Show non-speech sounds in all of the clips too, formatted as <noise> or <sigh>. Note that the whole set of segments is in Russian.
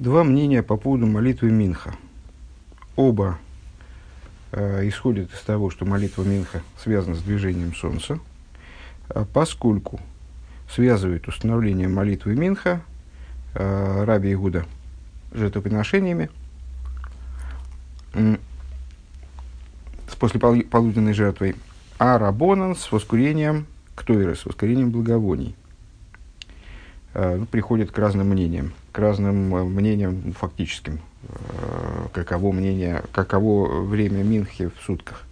Два мнения по поводу молитвы Минха. Оба э, исходят из того, что молитва Минха связана с движением Солнца, а поскольку связывает установление молитвы Минха э, Раби Игуда жертвоприношениями с послеполуденной жертвой, а Рабонан с воскурением ктойра, с воскурением благовоний. Э, ну, приходит к разным мнениям к разным э, мнениям фактическим. Э, каково мнение, каково время Минхи в сутках.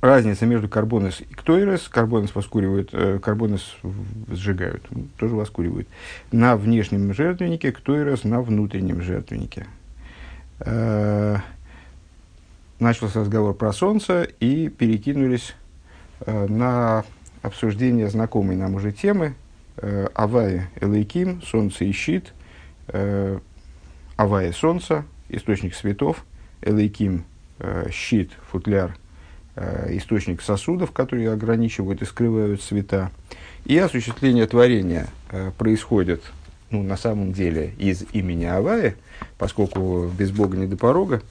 Разница между карбонес и ктойрес. Карбонес воскуривают, карбонес сжигают, тоже воскуривают. На внешнем жертвеннике, ктойрес на внутреннем жертвеннике. Начался разговор про солнце и перекинулись на обсуждение знакомой нам уже темы – э, Авая Элейким, солнце и щит, э, Авая солнце, источник светов, Элейким э, щит, футляр, э, источник сосудов, которые ограничивают и скрывают света. И осуществление творения э, происходит ну, на самом деле из имени Авая, поскольку без Бога не до порога,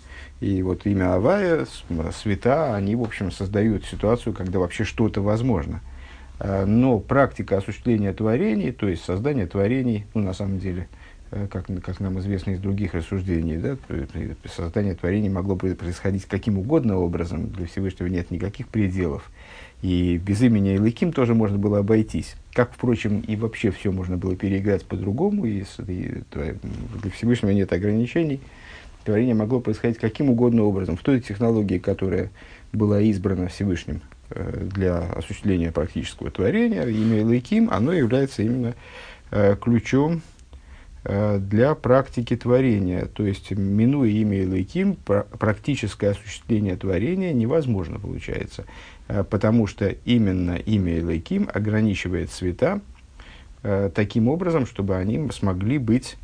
и вот имя Авая, света, они, в общем, создают ситуацию, когда вообще что-то возможно – но практика осуществления творений, то есть создание творений, ну, на самом деле, э, как, как нам известно из других рассуждений, да, создание творений могло происходить каким угодно образом, для Всевышнего нет никаких пределов. И без имени Илыким тоже можно было обойтись. Как, впрочем, и вообще все можно было переиграть по-другому, и, и для Всевышнего нет ограничений. Творение могло происходить каким угодно образом, в той технологии, которая была избрана Всевышним Э, для осуществления практического творения, имя Элайким, оно является именно э, ключом э, для практики творения. То есть, минуя имя Элайким, практическое осуществление творения невозможно получается, потому что именно имя Элайким ограничивает цвета таким образом, чтобы они смогли быть,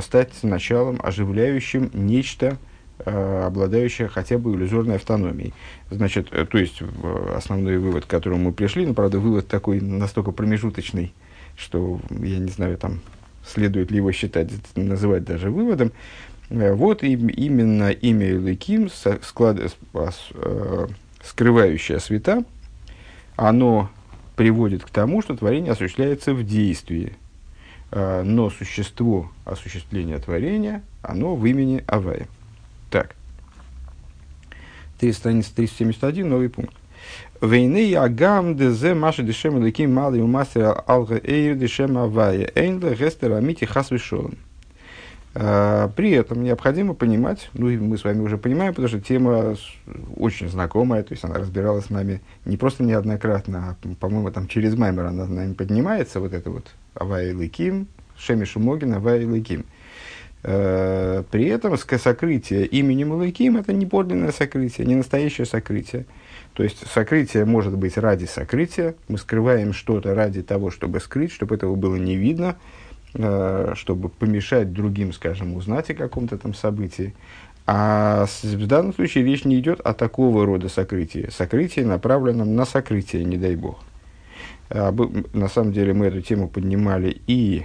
стать началом, оживляющим нечто, Э, обладающая хотя бы иллюзорной автономией. Значит, э, то есть основной вывод, к которому мы пришли, ну, правда, вывод такой настолько промежуточный, что я не знаю, там, следует ли его считать, называть даже выводом. Э, вот и, именно имя Илыким, склад, скрывающее света, оно приводит к тому, что творение осуществляется в действии. Но существо осуществления творения, оно в имени Авая. Так. Страница 371, новый пункт. Вейны агам дезе маши дешем леким мали у мастера алга эйр дешем авая эйнле гестер амити хасвишолом. А, при этом необходимо понимать, ну и мы с вами уже понимаем, потому что тема очень знакомая, то есть она разбиралась с нами не просто неоднократно, а, по-моему, там через Маймер она с нами поднимается, вот это вот Авай Лыким, Шеми Шумогин, Авай Лыким. Э, при этом сокрытие именем Луким это не подлинное сокрытие, не настоящее сокрытие. То есть сокрытие может быть ради сокрытия. Мы скрываем что-то ради того, чтобы скрыть, чтобы этого было не видно, э, чтобы помешать другим, скажем, узнать о каком-то там событии. А в данном случае речь не идет о такого рода сокрытии. Сокрытие направлено на сокрытие, не дай бог. На самом деле мы эту тему поднимали и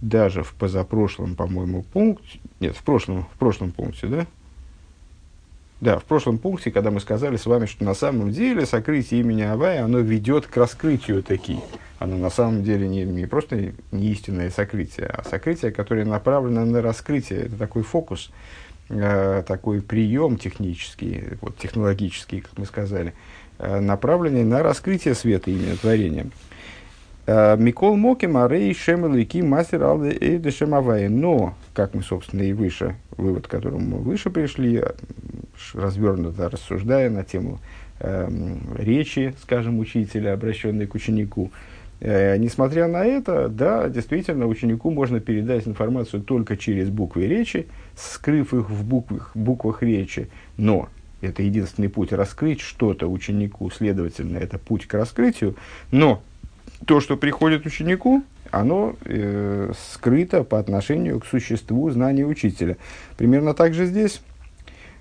даже в позапрошлом, по-моему, пункте, нет, в прошлом, в прошлом пункте, да? Да, в прошлом пункте, когда мы сказали с вами, что на самом деле сокрытие имени Авая, оно ведет к раскрытию таки. Оно на самом деле не, не просто не истинное сокрытие, а сокрытие, которое направлено на раскрытие. Это такой фокус, э, такой прием технический, вот, технологический, как мы сказали, э, направленный на раскрытие света имени творения. Э, Микол Моки, Марей, Шемелуики, Мастер Алды и Дешемавай. Но, как мы, собственно, и выше, вывод, к которому мы выше пришли, э, развернуто рассуждая на тему э, речи, скажем, учителя, обращенной к ученику, э, несмотря на это, да, действительно, ученику можно передать информацию только через буквы речи, скрыв их в буквах, буквах речи, но это единственный путь раскрыть что-то ученику, следовательно, это путь к раскрытию, но то, что приходит ученику, оно э, скрыто по отношению к существу знания учителя. Примерно так же здесь.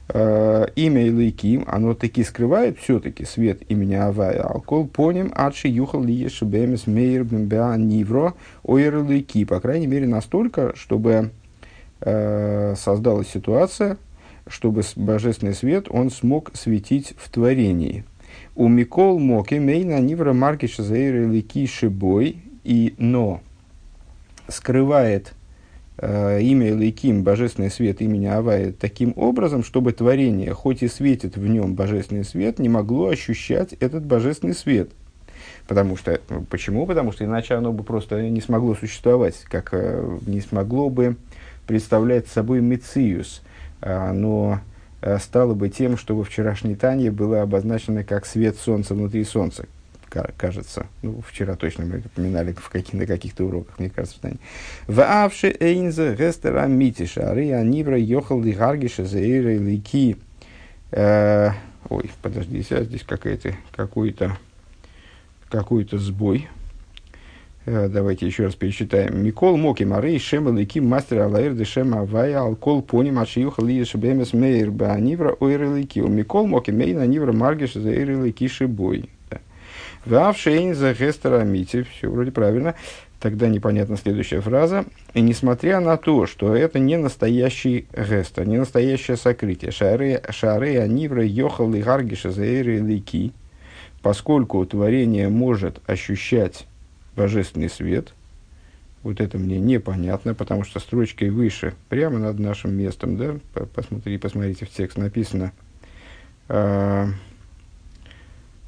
э, имя Илайким, оно таки скрывает все-таки свет имени Авая. Алкол поним адши юхал ли ешебемес мейр бембеа нивро ойр Илайки. По крайней мере, настолько, чтобы э, создалась ситуация, чтобы божественный свет он смог светить в творении. У Микол Моки Мейна Нивра Маркиша Заира Илайки Шибой и но скрывает э, имя Элейким, божественный свет имени Авая, таким образом, чтобы творение, хоть и светит в нем божественный свет, не могло ощущать этот божественный свет. Потому что, почему? Потому что иначе оно бы просто не смогло существовать, как э, не смогло бы представлять собой Мециус. Оно э, стало бы тем, что во вчерашней Тане было обозначено как свет солнца внутри солнца кажется. Ну, вчера точно мы упоминали в каких, на каких-то уроках, мне кажется, В авше эйнзе гестера митиша, ары анивра йохал лигаргиша заира лики. Э, ой, подожди, здесь какой-то, какой-то сбой. Э, давайте еще раз перечитаем. Микол Моки Марей Шема Лики Мастер Алаир Дешема Авая Алкол Поним Ачиюха Лиеш Бемес Мейр Банивра Ойр Лики. Микол Моки Мейна Нивра Маргиш Заир Лики Шибой. Вавшейн за Хестера Мити, все вроде правильно. Тогда непонятна следующая фраза. И несмотря на то, что это не настоящий гестер, не настоящее сокрытие, шары, шары анивра йохал и гаргиша заэры лики, поскольку творение может ощущать божественный свет, вот это мне непонятно, потому что строчкой выше, прямо над нашим местом, да, посмотри, посмотрите в текст написано, а,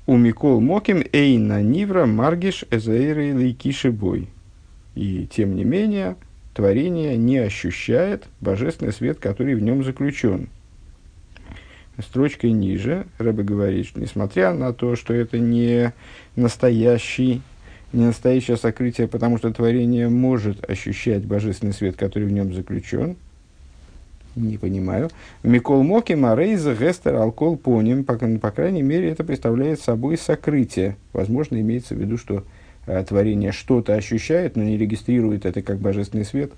у Микол Моким Эйна Нивра Маргиш Эзаиры Лейкишибой. И тем не менее, творение не ощущает божественный свет, который в нем заключен. Строчкой ниже Рэбе говорит, что несмотря на то, что это не настоящий, не настоящее сокрытие, потому что творение может ощущать божественный свет, который в нем заключен, не понимаю. Микол Моки, Марейза, Гестер, Алкол, Поним. По, по крайней мере, это представляет собой сокрытие. Возможно, имеется в виду, что э, творение что-то ощущает, но не регистрирует это как божественный свет.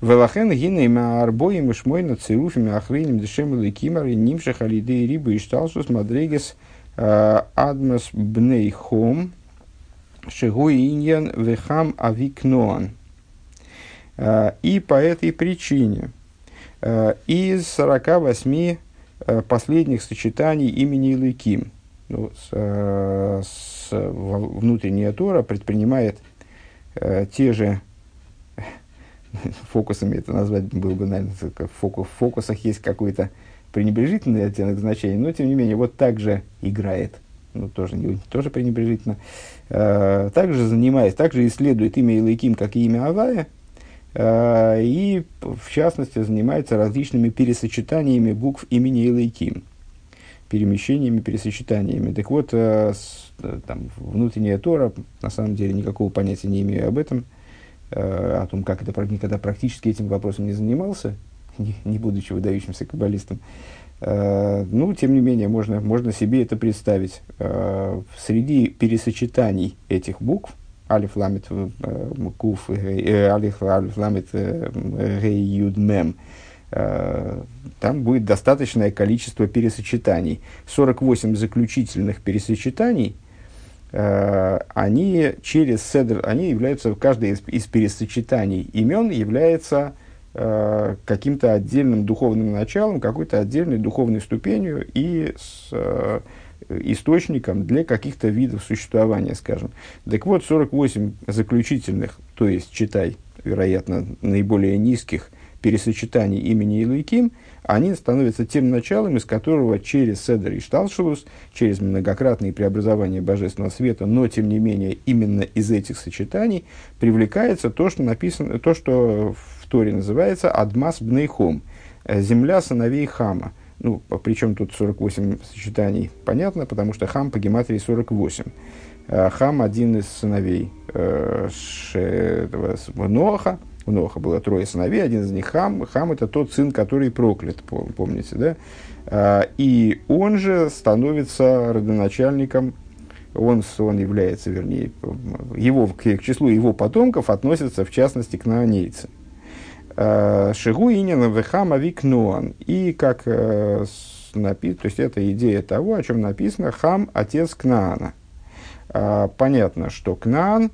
Велахен гиней ма арбоим и шмойна цируфими ахрейним дешем лейкимар и нимшах алиды рибы и шталсус мадрегес э, адмас бней хом шигуи иньян вехам авикноан. Э, и по этой причине – Э, из 48 э, последних сочетаний имени Илыким. Ну, с, с, внутренняя Тора предпринимает те же фокусами это назвать было бы, наверное, в фокусах есть какой-то пренебрежительный оттенок значения, но тем не менее вот так же играет, ну тоже, тоже пренебрежительно, э, также занимаясь, также исследует имя Илайким, как и имя Авая, Э, и, в частности, занимается различными пересочетаниями букв имени Илайким, перемещениями, пересочетаниями. Так вот, э, э, там, внутренняя Тора, на самом деле, никакого понятия не имею об этом, о том, как это никогда практически этим вопросом не занимался, <laughs> не, не будучи выдающимся каббалистом. Ну, тем не менее, можно, можно себе это представить. Среди пересочетаний этих букв алиф ламит э, куф, э, алиф, алиф ламит э, гей юд мем, там будет достаточное количество пересочетаний. 48 заключительных пересочетаний, они через седр, они являются, каждое из, из пересочетаний имен является каким-то отдельным духовным началом, какой-то отдельной духовной ступенью и с, источником для каких-то видов существования, скажем. Так вот, 48 заключительных, то есть, читай, вероятно, наиболее низких пересочетаний имени Илуиким, они становятся тем началом, из которого через Седер и Шталшелус, через многократные преобразования Божественного Света, но тем не менее именно из этих сочетаний привлекается то, что написано, то, что в Торе называется Адмас Бнейхом, земля сыновей Хама – ну, причем тут 48 сочетаний, понятно, потому что хам по гематрии 48. А хам один из сыновей э, Ноаха. У Ноаха было трое сыновей, один из них хам. Хам это тот сын, который проклят, помните, да? А, и он же становится родоначальником он, он является, вернее, его, к, к числу его потомков относятся, в частности, к наанейцам. Шигу инин вехам авик ноан. И как написано, то есть это идея того, о чем написано, хам – отец Кнаана. Понятно, что Кнаан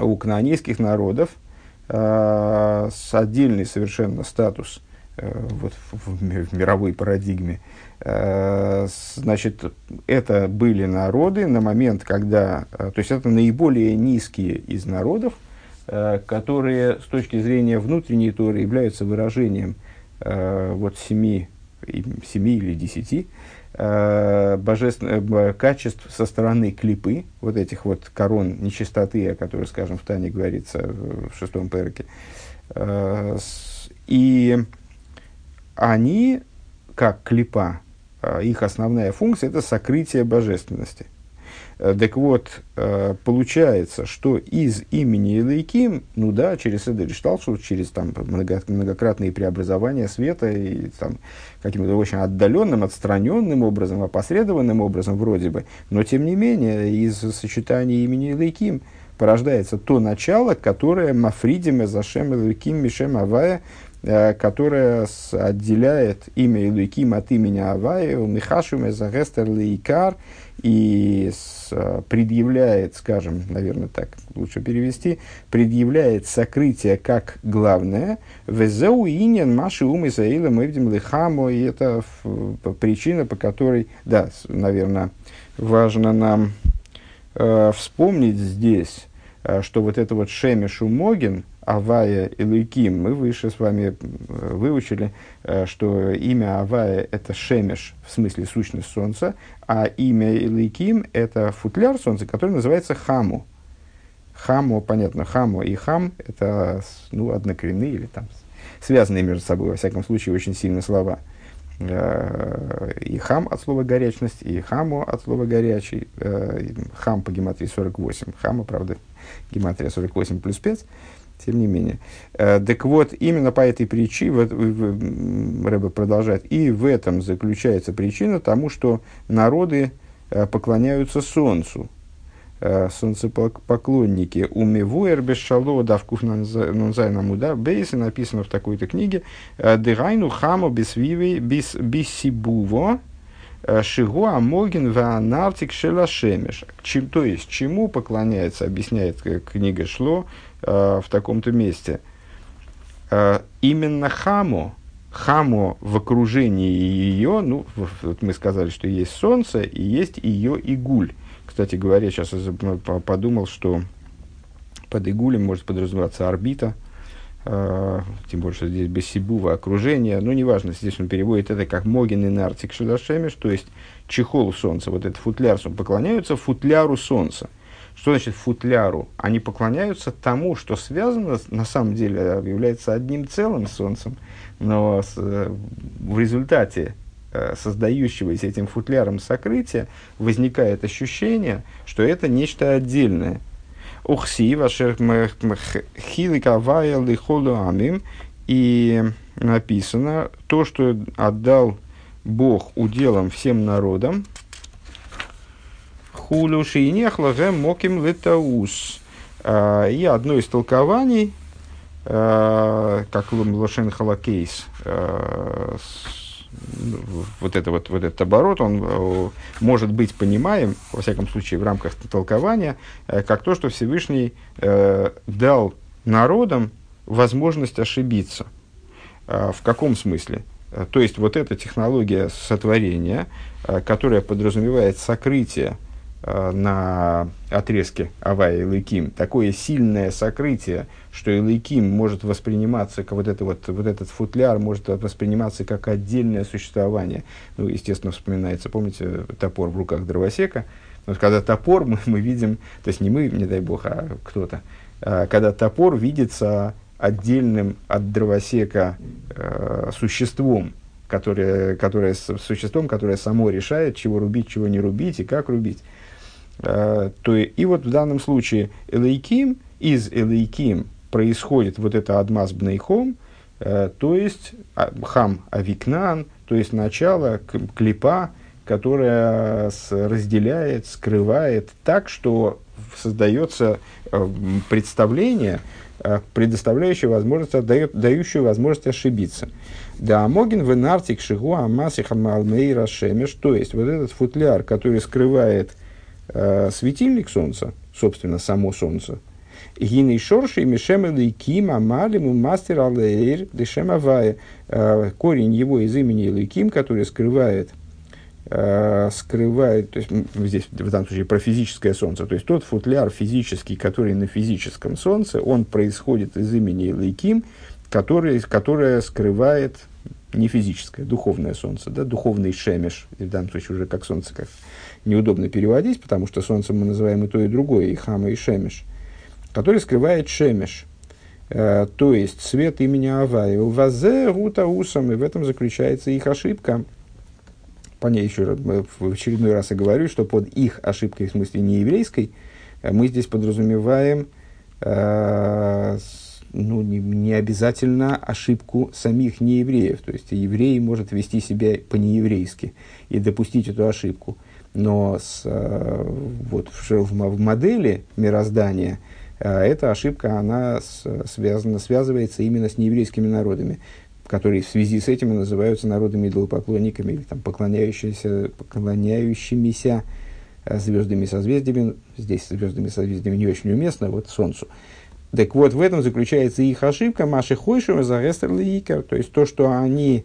у кнаанейских народов с отдельный совершенно статус вот, в, в мировой парадигме – Э, значит, это были народы на момент, когда, э, то есть это наиболее низкие из народов, э, которые с точки зрения внутренней Торы являются выражением вот семи, семи или десяти божественных качеств со стороны клипы, вот этих вот корон нечистоты, о которых, скажем, в Тане говорится в шестом перке. И они, как клипа, их основная функция – это сокрытие божественности. Э, так вот, э, получается, что из имени Илайким, ну да, через Эдельшталшут, через там, много, многократные преобразования света и там, каким-то очень отдаленным, отстраненным образом, опосредованным образом вроде бы, но тем не менее из сочетания имени Илайким порождается то начало, которое Мафридиме Зашем Илайким Мишем Авая Э, которая отделяет имя Илуиким от имени Авая, Михашуме Загестер Лейкар, и с, предъявляет, скажем, наверное, так лучше перевести, предъявляет сокрытие как главное, Везеу инин маши ум Исаила мывдим лихамо, и это причина, по которой, да, наверное, важно нам э, вспомнить здесь, э, что вот это вот Шемишу Могин, Авая и Луиким, мы выше с вами э, выучили, э, что имя Авая – это Шемеш, в смысле сущность Солнца, а имя Илайким – это футляр Солнца, который называется Хаму. Хаму, понятно, Хаму и Хам – это ну, однокоренные или там связанные между собой, во всяком случае, очень сильно слова. Э, и хам от слова горячность, и хаму от слова горячий. Хам по гематрии 48. Хама, правда, гематрия 48 плюс 5 тем не менее. Э, так вот, именно по этой причине, Рэбе продолжает, и в этом заключается причина тому, что народы э, поклоняются Солнцу, э, солнцепоклонники. Умивуэр бешало давкух нунзайнаму да бейсы написано в такой-то книге. Дырайну хаму бисвивей бисибуво шигу амогин ваанартик шелашемеш. То есть, чему поклоняется, объясняет книга Шло, Э, в таком-то месте. Э, именно хаму, хаму в окружении ее, ну, вот мы сказали, что есть солнце и есть ее игуль. Кстати говоря, сейчас я подумал, что под игулем может подразумеваться орбита, тем более, что здесь Бессибува окружение, но неважно, здесь он переводит это как Могин и Нартик Шадашемиш, то есть чехол солнца, вот этот футляр, поклоняются футляру солнца. Что значит футляру? Они поклоняются тому, что связано, на самом деле, является одним целым Солнцем, но с, э, в результате э, создающегося этим футляром сокрытия возникает ощущение, что это нечто отдельное. Ухси, вашер хиликавая лихолуамим, и написано то, что отдал Бог уделом всем народам, хулю шейнехла гэ моким летаус. А, и одно из толкований, а, как Лошен Халакейс, а, вот, это вот, вот этот оборот, он может быть понимаем, во всяком случае, в рамках толкования, как то, что Всевышний дал народам возможность ошибиться. В каком смысле? То есть, вот эта технология сотворения, которая подразумевает сокрытие Э, на отрезке Авая и Лыким такое сильное сокрытие, что Илайким может восприниматься, как вот, это вот, вот этот футляр может восприниматься как отдельное существование. Ну, естественно, вспоминается, помните, топор в руках дровосека. Но когда топор <laughs> мы, мы видим, то есть не мы, не дай бог, а кто-то, а когда топор видится отдельным от дровосека э, существом, которое, которое, существом, которое само решает, чего рубить, чего не рубить и как рубить. Э, то и вот в данном случае Элейким, из Элейким происходит вот это Адмаз Бнейхом, э, то есть а, Хам Авикнан, то есть начало клипа, которая разделяет, скрывает так, что создается э, представление, предоставляющее возможность, отдает, дающее возможность ошибиться. Да, Могин в нартик шигу амасиха малмейра шемеш, то есть вот этот футляр, который скрывает э, светильник солнца, собственно, само солнце, Гиней шорши мишемелы ким амалиму мастер алэйр дешемавая. Корень его из имени Лейким, который скрывает Э, скрывает, то есть здесь в данном случае про физическое солнце, то есть тот футляр физический, который на физическом солнце, он происходит из имени Лейким, который, которое скрывает не физическое, духовное солнце, да, духовный шемеш, в данном случае уже как солнце, как неудобно переводить, потому что солнцем мы называем и то, и другое, и хама, и шемеш, который скрывает шемеш, э, то есть свет имени Авая. Вазе гута усам, и в этом заключается их ошибка – по ней еще в очередной раз и говорю, что под их ошибкой, в смысле не еврейской, э, мы здесь подразумеваем э, ну, не, не обязательно ошибку самих неевреев. То есть еврей может вести себя по-нееврейски и допустить эту ошибку. Но с, э, вот в, в, модели мироздания э, эта ошибка она связана, связывается именно с нееврейскими народами которые в связи с этим называются народными идолопоклонниками или там, поклоняющимися, поклоняющимися э, звездами созвездиями. Здесь звездами созвездиями не очень уместно, вот Солнцу. Так вот, в этом заключается их ошибка. Маши Хойшева за Икер. То есть то, что они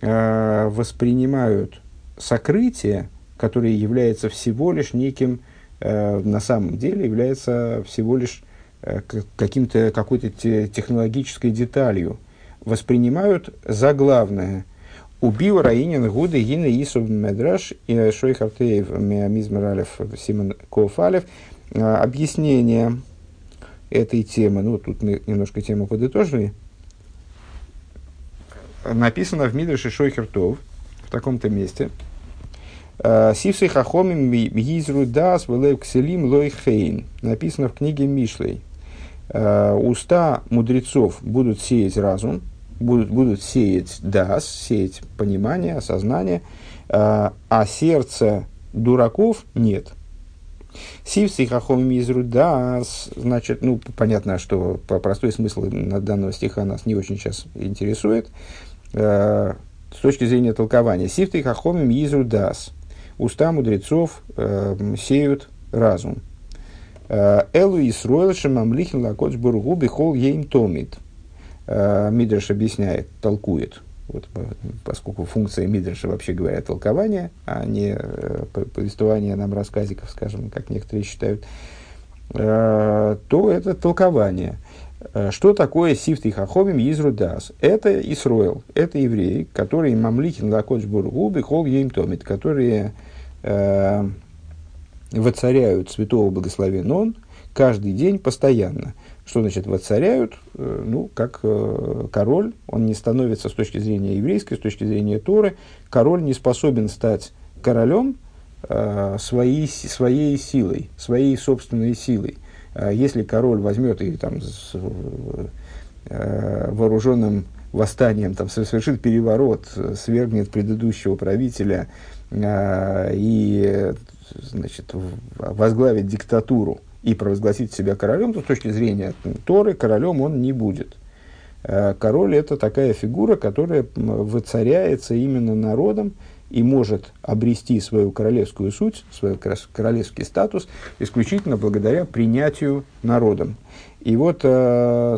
э, воспринимают сокрытие, которое является всего лишь неким, э, на самом деле является всего лишь э, каким-то, какой-то те, технологической деталью – воспринимают за главное. Убил Раинин Гуды Гина Исуб Медраш и Шойхартеев Мизмаралев Симон Кофалев. А, объяснение этой темы, ну тут мы немножко тему подытожили, написано в Мидрше Шойхертов в таком-то месте. Сивсы хахомим йизру дас вэлэв кселим лой хейн. Написано в книге Мишлей. А, Уста мудрецов будут сеять разум, будут, будут сеять дас, сеять понимание, осознание, а, а сердце дураков нет. Сивси хахом изру дас, значит, ну, понятно, что по простой смысл данного стиха нас не очень сейчас интересует. Э, с точки зрения толкования. Сивты хахом изру дас. Уста мудрецов э, сеют разум. Э, Элу Исруэл Шамамлихин Лакоч Бургу Бихол Ейм Томит. Э, Мидриш объясняет, толкует, вот, поскольку функция Мидриша, вообще говоря, толкование, а не э, повествование нам рассказиков, скажем, как некоторые считают, э, то это толкование. Что такое Сифт и Хаховим Изру? Это Исроил, это евреи, которые Мамлихин Лакоч Бургу Бихол Ейм Томит, которые э, воцаряют святого благословен он каждый день постоянно. Что значит воцаряют? Э, ну, как э, король, он не становится с точки зрения еврейской, с точки зрения Торы, король не способен стать королем своей, своей силой, своей собственной силой. Если король возьмет и там с вооруженным восстанием там, совершит переворот, свергнет предыдущего правителя и значит, возглавит диктатуру, и провозгласить себя королем, то с точки зрения Торы королем он не будет. Э, король это такая фигура, которая воцаряется именно народом и может обрести свою королевскую суть, свой королевский статус исключительно благодаря принятию народом. И вот на,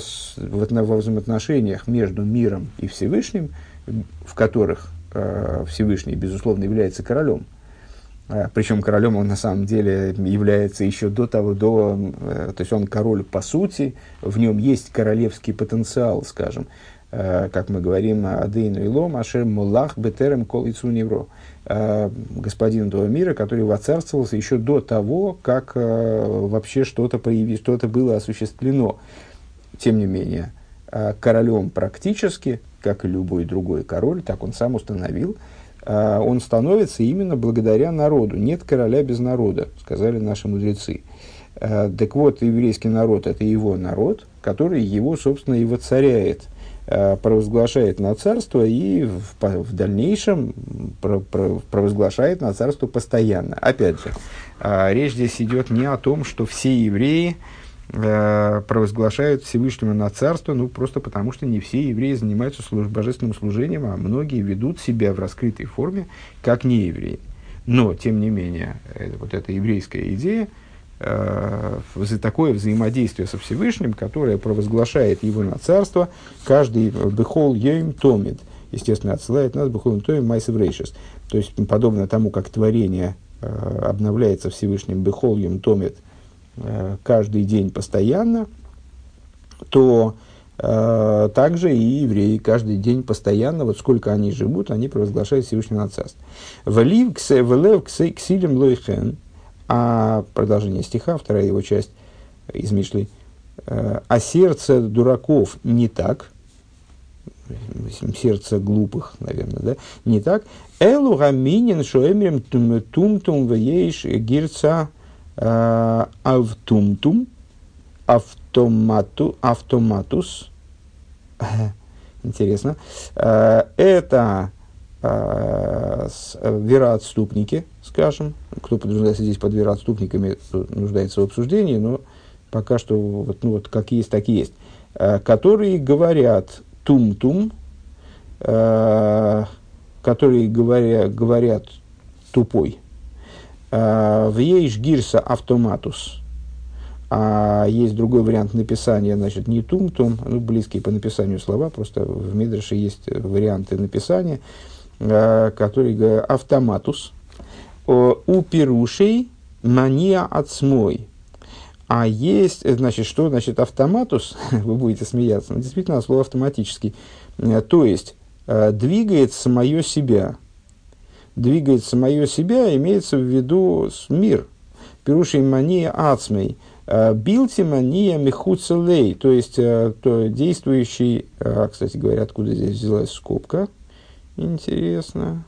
во взаимоотношениях между миром и Всевышним, в которых Всевышний, безусловно, является королем, а, Причем королем он на самом деле является еще до того, до, э, то есть он король по сути, в нем есть королевский потенциал, скажем, э, как мы говорим, Адейну Илом, Ашер Мулах Бетерем Кол Невро, э, господин этого мира, который воцарствовался еще до того, как вообще что-то появилось, что-то было осуществлено. Тем не менее, королем практически, как и любой другой король, так он сам установил, а, он становится именно благодаря народу. Нет короля без народа, сказали наши мудрецы. А, так вот, еврейский народ – это его народ, который его, собственно, и воцаряет. э, провозглашает на царство и в, в дальнейшем провозглашает на царство постоянно. Опять же, речь здесь идет не о том, что все евреи провозглашают Всевышнего на царство, ну, просто потому что не все евреи занимаются служ, божественным служением, а многие ведут себя в раскрытой форме, как не евреи. Но, тем не менее, это, вот эта еврейская идея, э, за такое взаимодействие со Всевышним, которое провозглашает его на царство, каждый бехол ейм томит, естественно, отсылает нас бехол томит майсев рейшес. То есть, подобно тому, как творение э, обновляется Всевышним бехол ейм томит э, каждый день постоянно, то э, также и евреи каждый день постоянно, вот сколько они живут, они провозглашают Всевышнего на царство. Валив ксилем лойхен, а продолжение стиха, вторая его часть из Мишли, э, а сердце дураков не так, сердце глупых, наверное, да, не так. Элу гаминин шоэмрем тум-тум вееш гирца э, автум-тум, автомату, автоматус. <laughs> Интересно. Э, это вероотступники, скажем, кто подразумевается здесь под вероотступниками, нуждается в обсуждении, но пока что вот, ну, вот как есть, так и есть, э, которые говорят тум-тум, э, которые говоря, говорят тупой. Э, в ейш гирса автоматус. А есть другой вариант написания, значит, не тум-тум, ну, близкие по написанию слова, просто в Мидрше есть варианты написания, которые говорят автоматус, у пирушей мания отсмой. А есть, значит, что значит автоматус? <laughs> Вы будете смеяться. Ну, действительно, слово автоматический. Э, то есть, э, двигает самое себя. Двигает самое себя, имеется в виду мир. Пирушей мания ацмей. Билти мания мехуцелей. То есть, то действующий... Кстати говоря, откуда здесь взялась скобка? Интересно.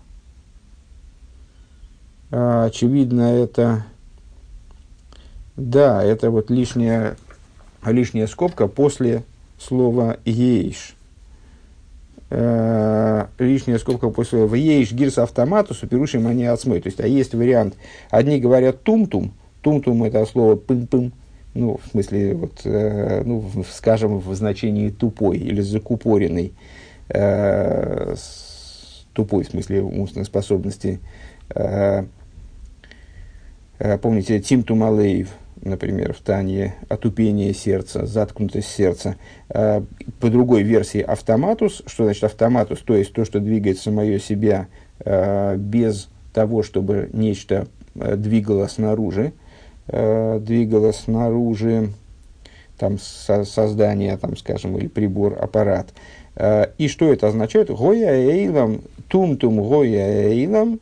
Очевидно, это, да, это вот лишняя, лишняя скобка после слова «ейш». Э, лишняя скобка после слова «ейш гирс автомату суперушим они отсмой». То есть, а есть вариант, одни говорят «тум-тум», «тум-тум» это слово «пым-пым», ну, в смысле, вот, э, ну, скажем, в значении тупой или закупоренный, э, тупой, в смысле умственной способности, э, Э, помните, Тим Тумалеев, например, в Тане «Отупение сердца», «Заткнутость сердца». Э, по другой версии «автоматус». Что значит автоматус? То есть то, что двигает самое себя э, без того, чтобы нечто двигало снаружи. Двигало снаружи там, создание, там, скажем, или прибор, аппарат. И что это означает? Гоя эйлам, тум-тум гоя эйлам,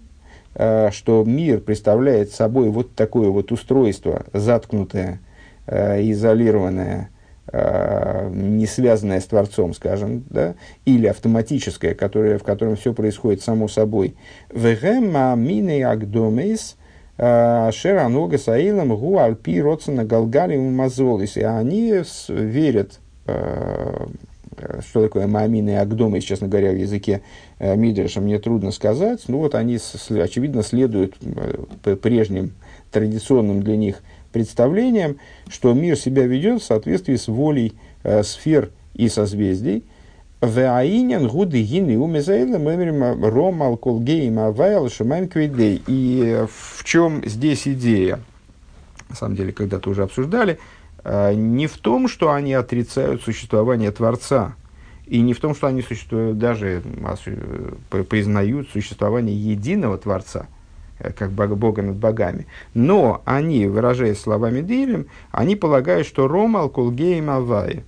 что мир представляет собой вот такое вот устройство, заткнутое, э, изолированное, э, не связанное с Творцом, скажем, да, или автоматическое, которое, в котором все происходит само собой. Вегема мины агдомейс шеранога саилам гу альпи родсона галгали мазолис. И они верят Э, что такое маамин и агдомы, честно говоря, в языке э, Мидриша, мне трудно сказать. Ну вот они, очевидно, следуют э, прежним традиционным для них представлениям, что мир себя ведет в соответствии с волей э, сфер и созвездий. Веаинен гуды гины умезаила мемерим ром алколгейм авайл шумайм квейдей. И в чем здесь идея? На самом деле, когда-то уже обсуждали – Э, не в том, что они отрицают существование Творца, и не в том, что они существуют, даже э, признают существование единого Творца, э, как Бога над богами. Но они, выражаясь словами Дилем, они полагают, что Ромал Кулгейм Авай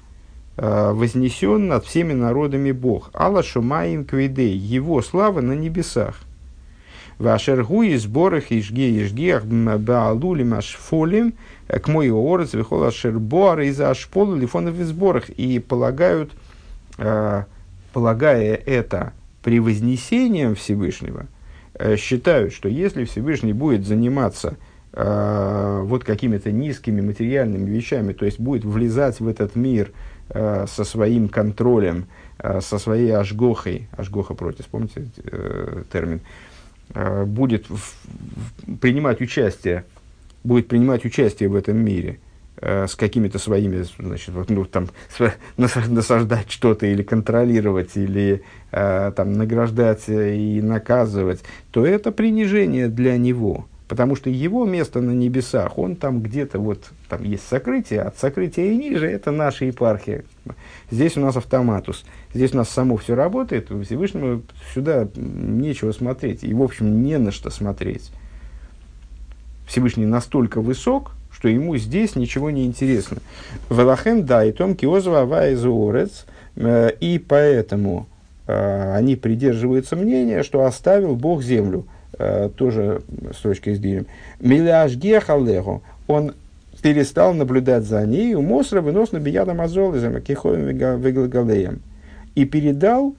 вознесен над всеми народами Бог. Алла Шумаим Квидей, его слава на небесах. Вашергу и сборах и жги и жгиах баалулим ашфолим к мой орец вихола шербоар из ашпола лифонов и сборах. И полагают, э, полагая это при вознесением Всевышнего, э, считают, что если Всевышний будет заниматься э, вот какими-то низкими материальными вещами, то есть будет влезать в этот мир э, со своим контролем, э, со своей ажгохой, ажгоха против, помните э, термин, э, будет в, в, принимать участие, будет принимать участие в этом мире э, с какими-то своими, значит, вот, ну, там, <laughs> насаждать что-то или контролировать, или э, там, награждать и наказывать, то это принижение для него потому что его место на небесах, он там где-то, вот там есть сокрытие, от сокрытия и ниже это наша епархия. Здесь у нас автоматус, здесь у нас само все работает, у Всевышнего сюда нечего смотреть, и в общем не на что смотреть. Всевышний настолько высок, что ему здесь ничего не интересно. Велахем да, и том киозва аваизуорец, э, и поэтому э, они придерживаются мнения, что оставил Бог землю – Э, тоже строчка из Дилем. Миляш гехалеху, он перестал наблюдать за ней, у Мосра вынос на биядом азолизом, кихоем выглагалеем, и передал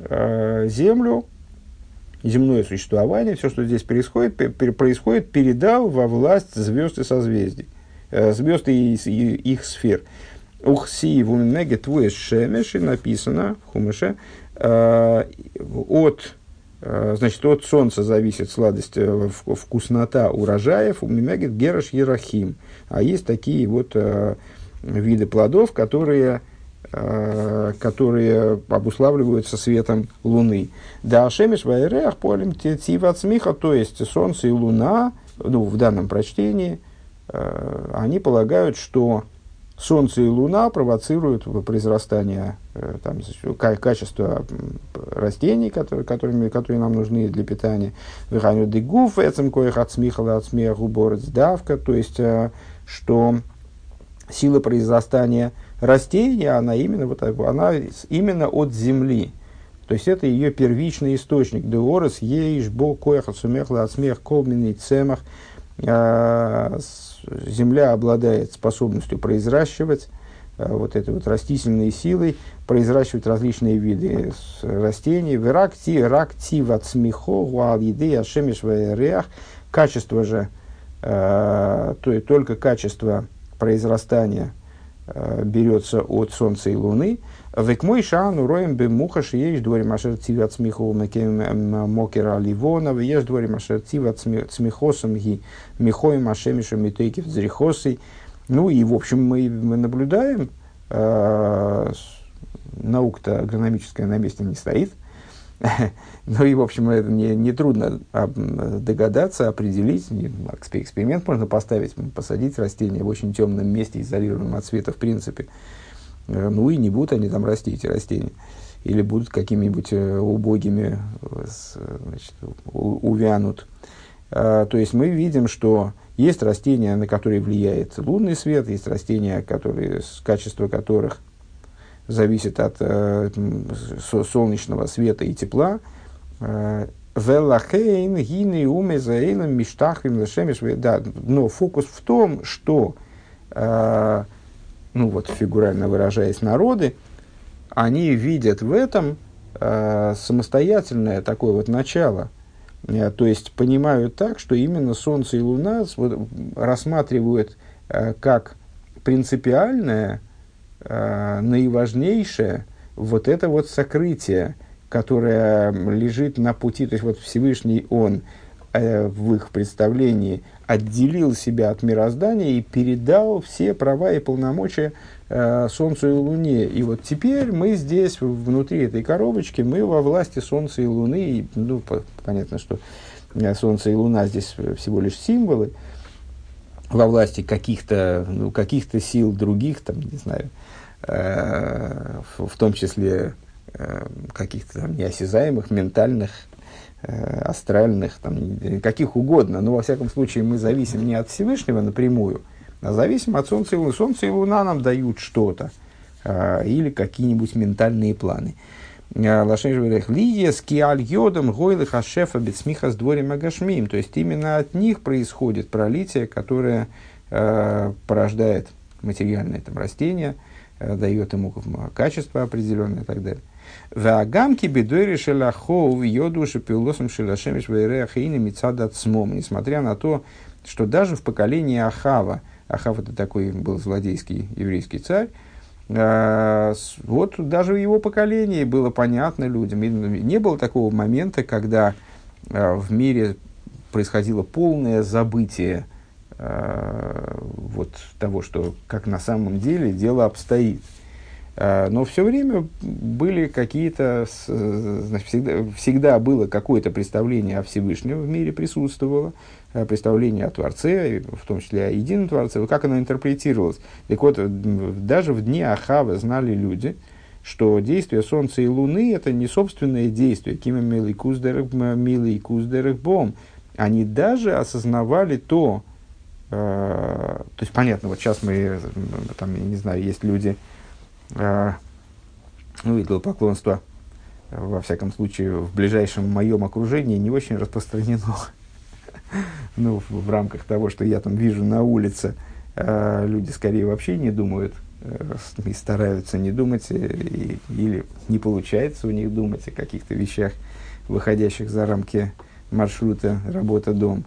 землю, земное существование, все, что здесь происходит, пер, происходит, передал во власть звезд и созвездий, э, и, и их сфер. Ухси в умнеге твой шемеш, написано в Хумыше, э, от Э, значит, от солнца зависит сладость, вкуснота урожаев, у мимегет гераш ерахим. А есть такие вот виды плодов, которые, которые обуславливаются светом луны. Да, шемиш вайрех полем тива смеха, то есть солнце и луна, ну, в данном прочтении, э, они полагают, что Солнце и Луна провоцируют произрастание э, там, качества растений, которые, которыми, которые нам нужны для питания. Виханю дегуф, эцем коих от смихала от смеху борец давка, то есть, э, что сила произрастания растения, она именно, вот, она именно от земли. То есть это ее первичный источник. Деорес, ейш, бо, коях, сумехла, от смех, колминый, цемах, э, земля обладает способностью произращивать э, вот этой вот растительной силой, произращивать различные виды растений. Веракти, ракти, вацмихо, гуал, еды, ашемиш, реах. Качество же, э, то есть только качество произрастания берется от Солнца и Луны. Век мой шану роем бы муха шиеш дворим ашер циват смеху мокера ливона, веш дворим ашер циват смехосом ги михоем ашемишем митейки взрихосой. Ну и, в общем, мы, мы наблюдаем, э, наука-то агрономическая на месте не стоит, <laughs> ну и, в общем, это не, не трудно догадаться, определить. Эксперимент можно поставить, посадить растение в очень темном месте, изолированном от света, в принципе. Э, ну и не будут они там расти, эти растения. Или будут какими-нибудь э, убогими, э, значит, увянут. То есть мы видим, что есть растения, на которые влияет лунный свет, есть растения, которые, качество которых зависит от солнечного света и тепла. Велахейн, гины, уме, заэйном, миштахрим, лешемиш. Да, но фокус в том, что ну вот фигурально выражаясь, народы, они видят в этом э, самостоятельное такое вот начало, э, то есть понимают так, что именно Солнце и Луна вот, рассматривают э, как принципиальное, э, наиважнейшее вот это вот сокрытие, которое лежит на пути, то есть вот Всевышний Он э, в их представлении – отделил себя от мироздания и передал все права и полномочия э, Солнцу и Луне. И вот теперь мы здесь, внутри этой коробочки, мы во власти Солнца и Луны. И, ну, по, понятно, что э, Солнце и Луна здесь всего лишь символы во власти каких-то ну, каких сил других, там, не знаю, э, в, в том числе э, каких-то там неосязаемых, ментальных Э, астральных, там, каких угодно, но во всяком случае мы зависим не от Всевышнего напрямую, а зависим от Солнца и Луны. Солнце и Луна нам дают что-то э, или какие-нибудь ментальные планы. Э, Лашенжвелех Лия с киаль йодом гойлых ашефа бецмиха с дворем агашмим. То есть именно от них происходит пролитие, которое э, порождает материальное там, растение, э, дает ему качество определенное и так далее. Вагамки бедойри шелахов йоду шепилосом шелашемиш вейреахейна мицадат смом. Несмотря на то, что даже в поколении Ахава, Ахав это такой был злодейский еврейский царь, Вот даже в его поколении было понятно людям. Не было такого момента, когда в мире происходило полное забытие вот того, что как на самом деле дело обстоит. А, но все время были какие-то, значит, всегда, всегда было какое-то представление о Всевышнем в мире присутствовало, а, представление о Творце, в том числе о едином Творце, как оно интерпретировалось. Так вот, даже в дни Ахавы знали люди, что действие Солнца и Луны – это не собственное действие, кима милый куздерых бом. Они даже осознавали то, э, то есть понятно, вот сейчас мы, там, я не знаю, есть люди, а, ну, идолопоклонство, во всяком случае, в ближайшем моем окружении не очень распространено. <laughs> ну, в, в рамках того, что я там вижу на улице, э, люди скорее вообще не думают э, и стараются не думать, э, и, или не получается у них думать о каких-то вещах, выходящих за рамки маршрута работа-дом.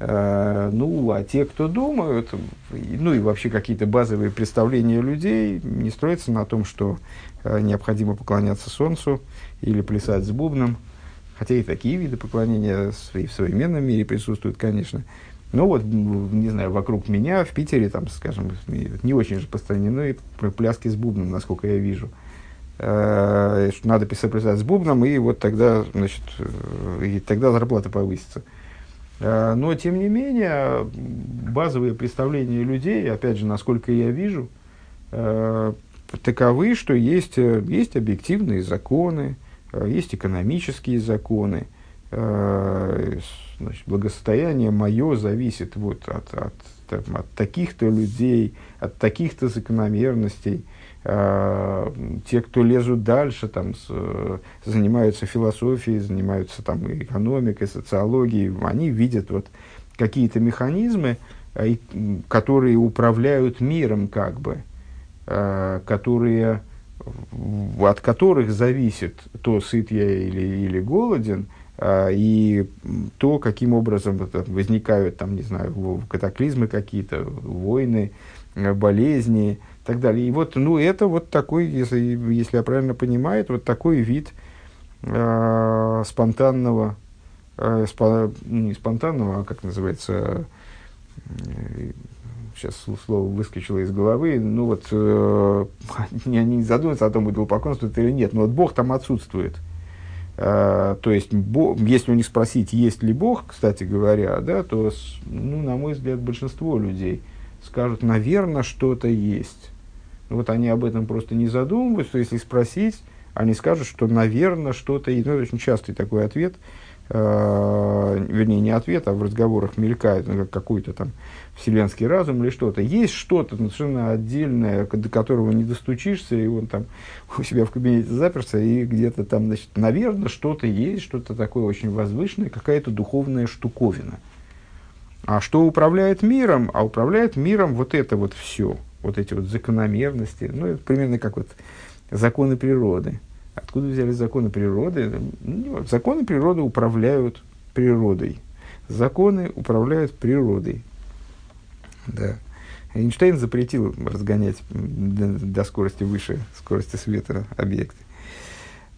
Э, ну, а те, кто думают, ну и вообще какие-то базовые представления людей не строятся на том, что э, необходимо поклоняться Солнцу или плясать с бубном. Хотя и такие виды поклонения и в современном мире присутствуют, конечно. Но вот, не знаю, вокруг меня, в Питере, там, скажем, не очень распространены пляски с бубном, насколько я вижу. Э, надо плясать с бубном, и вот тогда, значит, и тогда зарплата повысится. Э, но, тем не менее, базовые представления людей, опять же, насколько я вижу, э, таковы, что есть, есть объективные законы, э, есть экономические законы. Значит, благосостояние мое зависит вот от, от, от таких-то людей, от таких-то закономерностей – те, кто лезут дальше, там, с, занимаются философией, занимаются там, экономикой, социологией, они видят вот, какие-то механизмы, а, которые управляют миром, как бы, которые, от которых зависит то, сыт я или, или голоден, и то, каким образом возникают, там, не знаю, катаклизмы какие-то, войны, болезни, так далее. И вот, ну, это вот такой, если, если я правильно понимаю, вот такой вид э, спонтанного, э, спо, не спонтанного, а как называется, э, сейчас слово выскочило из головы, ну вот, э, они не задумываются о том, идолопоклонство это или нет, но вот Бог там отсутствует. Uh, то есть, Бог, если у них спросить, есть ли Бог, кстати говоря, да, то, ну, на мой взгляд, большинство людей скажут, наверное, что-то есть. Вот они об этом просто не задумываются. Если спросить, они скажут, что, наверное, что-то... Ну, это очень частый такой ответ. Э, вернее, не ответ, а в разговорах мелькает ну, как какой-то там вселенский разум или что-то. Есть что-то совершенно отдельное, до которого не достучишься, и он там <laughs> у себя в кабинете заперся, и где-то там, значит, наверное, что-то есть, что-то такое очень возвышенное, какая-то духовная штуковина. А что управляет миром? А управляет миром вот это вот все – вот эти вот закономерности, ну, это примерно как вот законы природы. Откуда взяли законы природы? Ну, законы природы управляют природой. Законы управляют природой. Да. Эйнштейн запретил разгонять до, скорости выше скорости света объекты.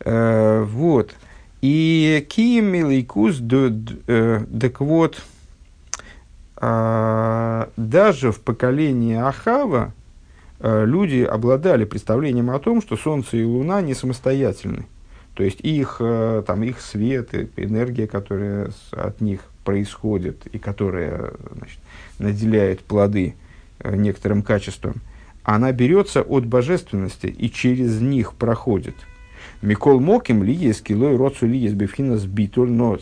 Э, вот. И Кием Милейкус, э, так вот, даже в поколении Ахава а, люди обладали представлением о том, что Солнце и Луна не самостоятельны. То есть их, а, там, их свет, энергия, которая от них происходит и которая значит, наделяет плоды некоторым качеством, она берется от божественности и через них проходит. Микол Моким ли есть килой роцу ли есть бифхинас битуль, но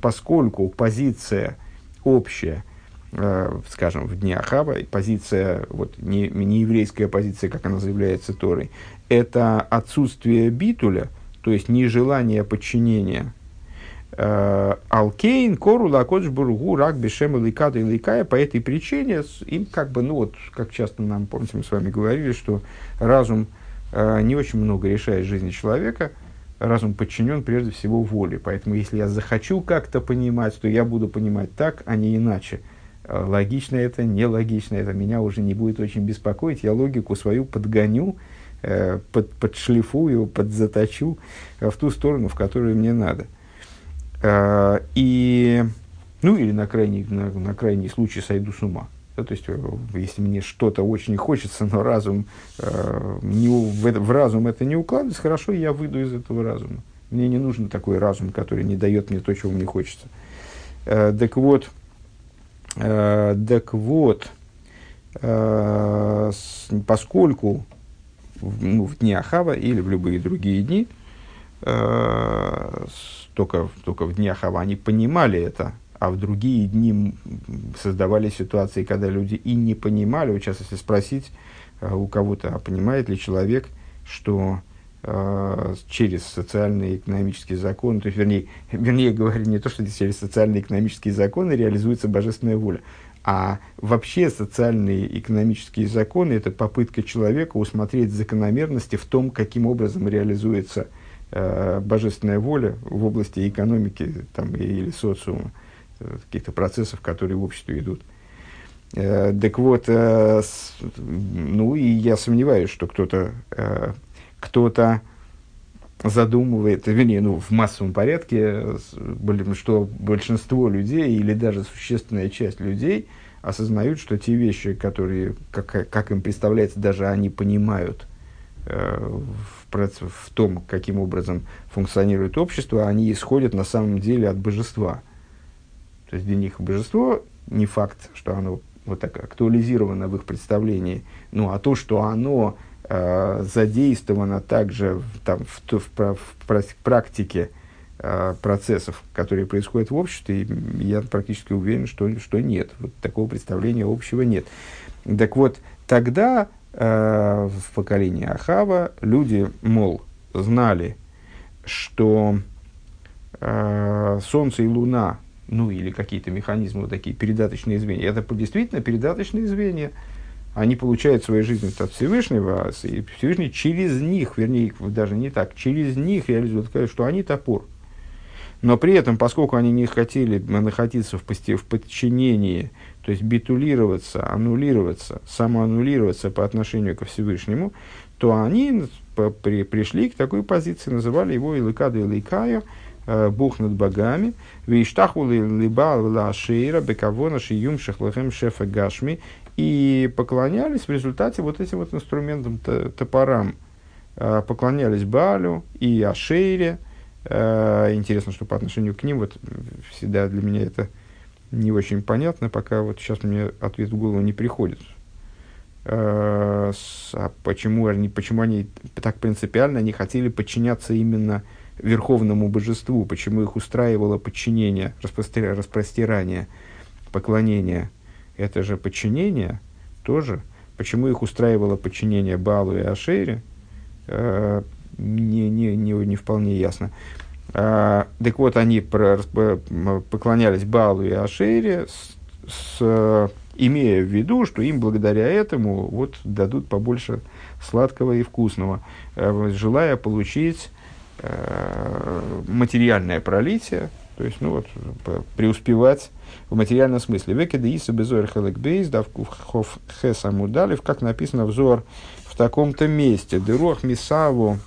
поскольку позиция общая, э, скажем, в дне Ахава, позиция, вот, не, не еврейская позиция, как она заявляется Торой, это отсутствие битуля, то есть нежелание подчинения. Э, Алкейн, Кору, Лакодж, Бургу, Рак, Бешем, Ликада и Ликая, по этой причине им как бы, ну вот, как часто нам, помните, мы с вами говорили, что разум э, не очень много решает жизни человека – разум подчинен прежде всего воле. Поэтому, если я захочу как-то понимать, то я буду понимать так, а не иначе. логично это, нелогично это, меня уже не будет очень беспокоить, я логику свою подгоню, под, подшлифую, подзаточу в ту сторону, в которую мне надо. И, ну или на крайний, на, на крайний случай сойду с ума. Да, то есть, э, если мне что-то очень хочется, но разум, э, не, в, в разум это не укладывается, хорошо, я выйду из этого разума. Мне не нужен такой разум, который не дает мне то, чего мне хочется. Э, так вот, э, так вот, э, с, поскольку в, ну, в дни Ахава или в любые другие дни, э, только, только в дни Ахава они понимали это, а в другие дни создавали ситуации, когда люди и не понимали. Вот сейчас, если спросить э, у кого-то, а понимает ли человек, что э, через социальные и экономические законы, то есть, вернее, <laughs> вернее говоря, не то, что через социальные экономические законы реализуется божественная воля, а вообще социальные экономические законы – это попытка человека усмотреть закономерности в том, каким образом реализуется э, божественная воля в области экономики там, или социума. Э, каких-то процессов, которые в обществе идут. Э, так вот, э, ну и я сомневаюсь, что кто-то кто-то задумывает, вернее, ну, в массовом порядке, что большинство людей или даже существенная часть людей осознают, что те вещи, которые, как, как им представляется, даже они понимают в, в том, каким образом функционирует общество, они исходят на самом деле от божества – то есть для них божество не факт, что оно вот так актуализировано в их представлении, ну а то, что оно э, задействовано также там, в, в, в, в практике э, процессов, которые происходят в обществе, я практически уверен, что, что нет. Вот такого представления общего нет. Так вот, тогда э, в поколении Ахава люди, мол, знали, что э, Солнце и Луна ну или какие-то механизмы вот такие, передаточные звенья. Это действительно передаточные звенья. Они получают свою жизнь от Всевышнего, а и Всевышний через них, вернее, даже не так, через них реализует, что они топор. Но при этом, поскольку они не хотели находиться в, в подчинении, то есть битулироваться, аннулироваться, самоаннулироваться по отношению ко Всевышнему, то они при, пришли к такой позиции, называли его Илыкаду Илыкаю, Бог над богами, виштахули либа лашейра бекавона шиюм шехлахем шефа гашми, и поклонялись в результате вот этим вот инструментам топорам, э, поклонялись Балю и Ашейре. Э, интересно, что по отношению к ним, вот всегда для меня это не очень понятно, пока вот сейчас мне ответ в голову не приходит. А почему они, почему они так принципиально не хотели подчиняться именно верховному божеству, почему их устраивало подчинение, распростирание, поклонение. Это же подчинение тоже. Почему их устраивало подчинение Балу и Ашере, э, не, не, не, не вполне ясно. А, так вот, они про, поклонялись Балу и Ашере, с, с, имея в виду, что им благодаря этому вот дадут побольше сладкого и вкусного, э, желая получить материальное пролитие, то есть, ну вот, преуспевать в материальном смысле. Векеда Иса Безор Хелек Бейс, Давкув Хеса Мудалев, как написано взор в таком-то месте. Дырох Мисаву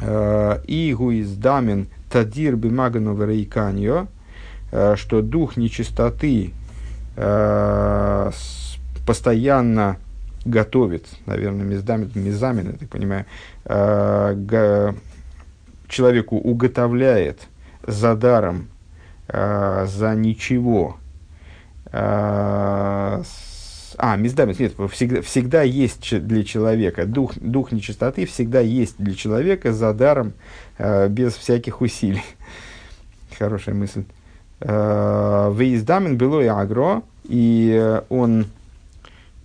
э, Игу из Дамин Тадир Бимагану Верейканьо, э, что дух нечистоты постоянно готовит, наверное, мизамин, мизамин, я так понимаю, человеку уготовляет за даром, э, за ничего. Э, а, миздамит, нет, всегда, всегда есть для человека, дух, дух нечистоты всегда есть для человека за даром, э, без всяких усилий. <laughs> Хорошая мысль. Э, Выездамин было и агро, и он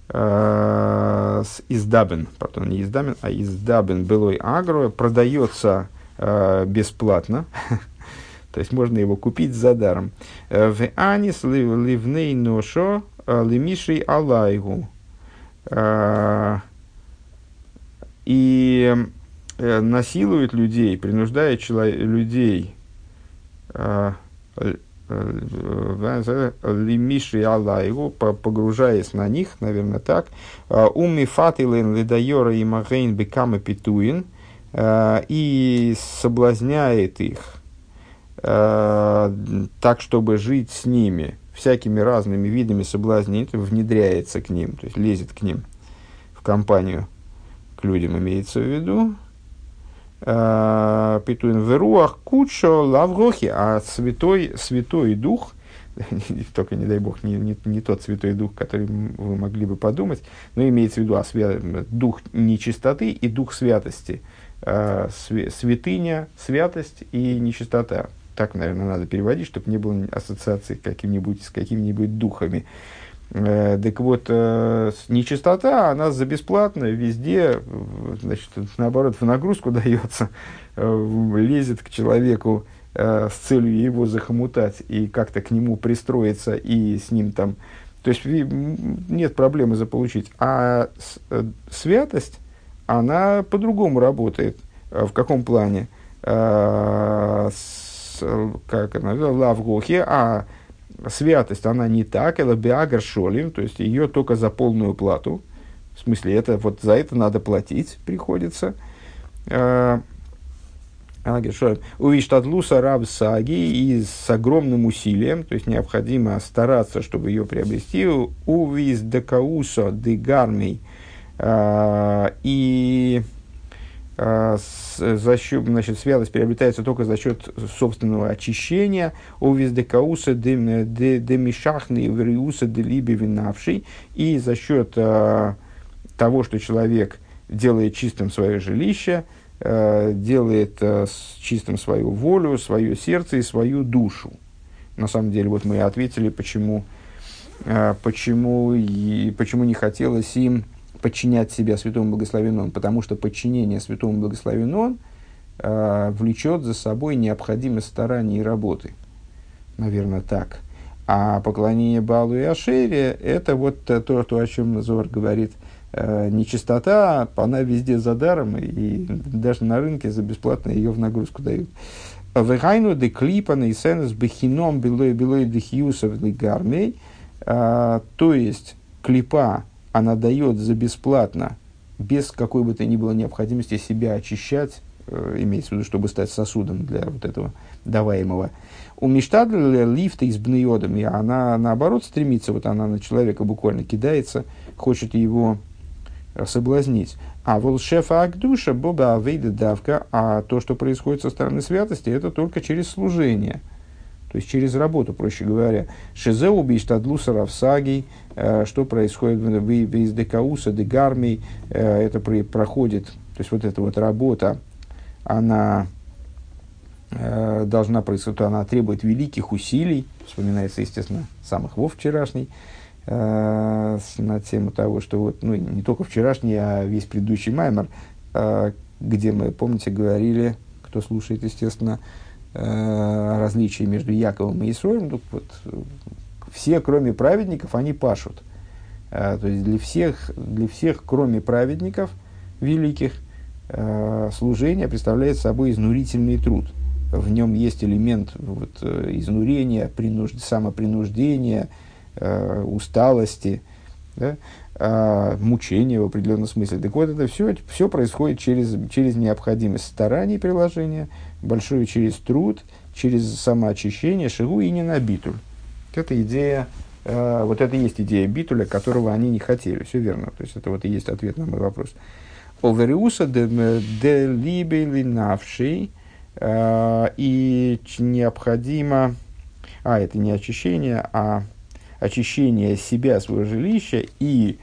э, издабен, пардон, не издабен, а издабен было и агро, продается э, бесплатно. <laughs> То есть можно его купить за даром. Э, в анис ливней ношо э, лимишей алайгу. Э, и насилует людей, принуждает человек, людей лимиши аллайгу, погружаясь на них, наверное, так, уми фатилен ледайора и магейн бекама питуин, и соблазняет их так, чтобы жить с ними. Всякими разными видами соблазнений, внедряется к ним, то есть лезет к ним в компанию, к людям имеется в виду, Питуин веруах кучо лаврохи, а святой, святой дух, <laughs> только не дай бог, не, не, не тот святой дух, который вы могли бы подумать, но имеется в виду а свя, дух нечистоты и дух святости. А, святыня, святость и нечистота. Так, наверное, надо переводить, чтобы не было ассоциации каким-нибудь, с какими-нибудь духами. Э, так вот, э, нечистота, она за бесплатно везде, значит, наоборот, в нагрузку <laughs> дается, э, лезет к человеку с целью его захомутать и как-то к нему пристроиться и с ним там... То есть нет проблемы заполучить. А святость, она по-другому работает. В каком плане? Как она лавгохи, а святость, она не так, это биагар шолим, то есть ее только за полную плату. В смысле, это вот за это надо платить приходится. А, Увиштадлуса раб саги и с огромным усилием, то есть необходимо стараться, чтобы ее приобрести. Увиз декауса дегармей и а, за счет, значит, святость приобретается только за счет собственного очищения, у вездекауса демишахны вриуса делиби винавший, и за счет а, того, что человек делает чистым свое жилище, а, делает а, чистым свою волю, свое сердце и свою душу. На самом деле, вот мы ответили, почему, а, почему, и, почему не хотелось им подчинять себя святому благословенному, потому что подчинение святому благословенному э, влечет за собой необходимость старания и работы. Наверное, так. А поклонение Балу и Ашере – это вот то, то, о чем Назор говорит. Э, нечистота, она везде за даром, и даже на рынке за бесплатно ее в нагрузку дают. Вегайну де клипана и сенес бехином билой билой дехиусов гармей. Э, то есть, клипа, она дает за бесплатно, без какой бы то ни было необходимости себя очищать, э, имеется в виду, чтобы стать сосудом для вот этого даваемого. У Миштадля лифта из бнеодами, она наоборот стремится, вот она на человека буквально кидается, хочет его соблазнить. А волшефа Агдуша Боба Авейда Давка, а то, что происходит со стороны святости, это только через служение – то есть через работу, проще говоря. Шизе убийств адлуса равсагий, э, что происходит в декауса, дегармий, э, это проходит, то есть вот эта вот работа, она э, должна происходить, она требует великих усилий, вспоминается, естественно, самых вов вчерашний, на тему того, что вот, ну, не только вчерашний, а весь предыдущий маймер, где мы, помните, говорили, кто слушает, естественно, различия между Яковом и Исроем, ну, вот, все, кроме праведников, они пашут. Э, то есть для всех, для всех, кроме праведников великих, э, служение представляет собой изнурительный труд. В нем есть элемент вот, э, изнурения, принуж... самопринуждения, э, усталости, да? э, мучения в определенном смысле. Так вот, это все, все происходит через, через необходимость стараний приложения, большой через труд, через самоочищение, шигу и не на битуль. Это идея, э, вот это и есть идея битуля, которого они не хотели. Все верно. То есть это вот и есть ответ на мой вопрос. Овериуса де либели навший, э, и необходимо, а это не очищение, а очищение себя, своего жилища и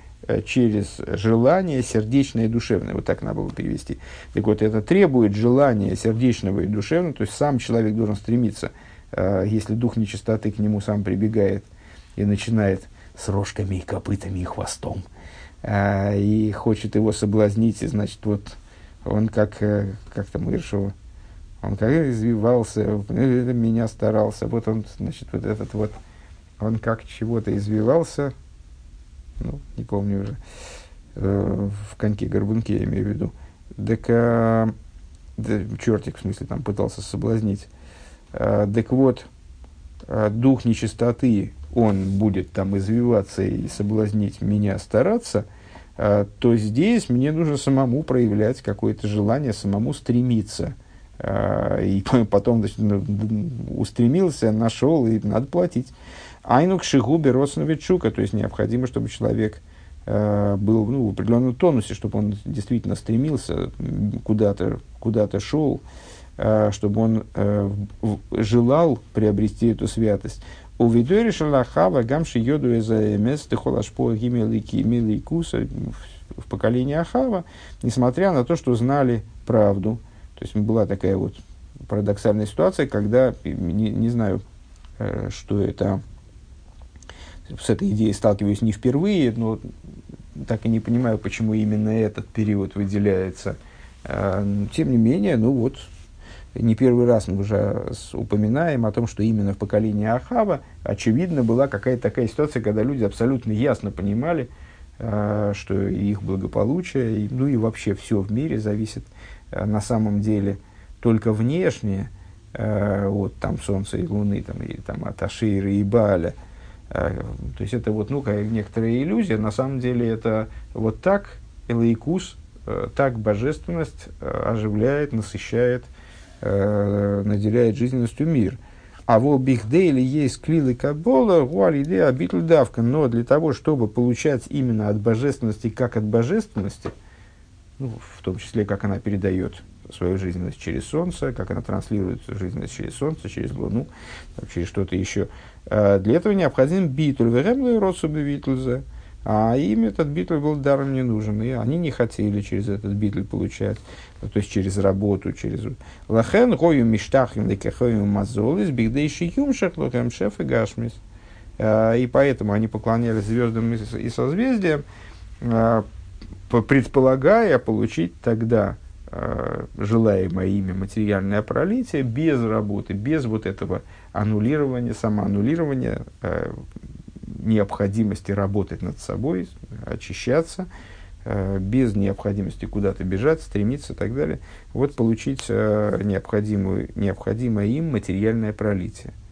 через желание сердечное и душевное. Вот так надо было перевести. Так вот, это требует желания сердечного и душевного, то есть сам человек должен стремиться, э, если дух нечистоты к нему сам прибегает и начинает с рожками и копытами и хвостом, э, и хочет его соблазнить, и значит, вот он как, как там Иршова, он как извивался, меня старался, вот он, значит, вот этот вот, он как чего-то извивался, ну, не помню уже, э, в коньке-горбунке, я имею в виду. Так, э, да, чертик, в смысле, там пытался соблазнить. Э, так вот, дух нечистоты, он будет там извиваться и соблазнить меня стараться, то здесь мне нужно самому проявлять какое-то желание, самому стремиться. И <laughs> потом значит, ну, устремился, нашел, и надо платить. Айнук шигуби чука, то есть необходимо, чтобы человек э, был ну, в определенном тонусе, чтобы он действительно стремился куда-то, куда-то шел, э, чтобы он э, желал приобрести эту святость. У видори шалахава гамши йоду эзаэмес тихолашпо гимелики миликуса в поколении Ахава, несмотря на то, что знали правду. То есть была такая вот парадоксальная ситуация, когда, не, не знаю, что это, с этой идеей сталкиваюсь не впервые, но так и не понимаю, почему именно этот период выделяется. А, тем не менее, ну вот, не первый раз мы уже упоминаем о том, что именно в поколении Ахава, очевидно, была какая-то такая ситуация, когда люди абсолютно ясно понимали, а, что их благополучие, ну и вообще все в мире зависит а, на самом деле только внешне от там, Солнца и Луны, там, и, там, от Ашира и Баля – то есть это вот, ну, некоторая иллюзия. На самом деле это вот так элейкус, э, так божественность э, оживляет, насыщает, наделяет жизненностью мир. А в Бихдейле есть клилы Кабола, Гуалиде, Абитль Давка. Но для того, чтобы получать именно от божественности, как от божественности, ну, в том числе, как она передает свою жизненность через Солнце, как она транслирует жизненность через Солнце, через Луну, через что-то еще, Э, для этого необходим битуль. Вегемлы родсубы битульзе. А им этот битуль был даром не нужен. И они не хотели через этот битуль получать. То есть через работу, через... Лахен гою миштахим лекахою мазолис бигдейши юмшах лохем шеф и гашмис. Э, и поэтому они поклонялись звездам и созвездиям, э, предполагая получить тогда желаемое ими материальное пролитие без работы, без вот этого аннулирование, самоаннулирование, э, необходимости работать над собой, очищаться, э, без необходимости куда-то бежать, стремиться и так далее. Вот получить э, необходимую, необходимое им материальное пролитие –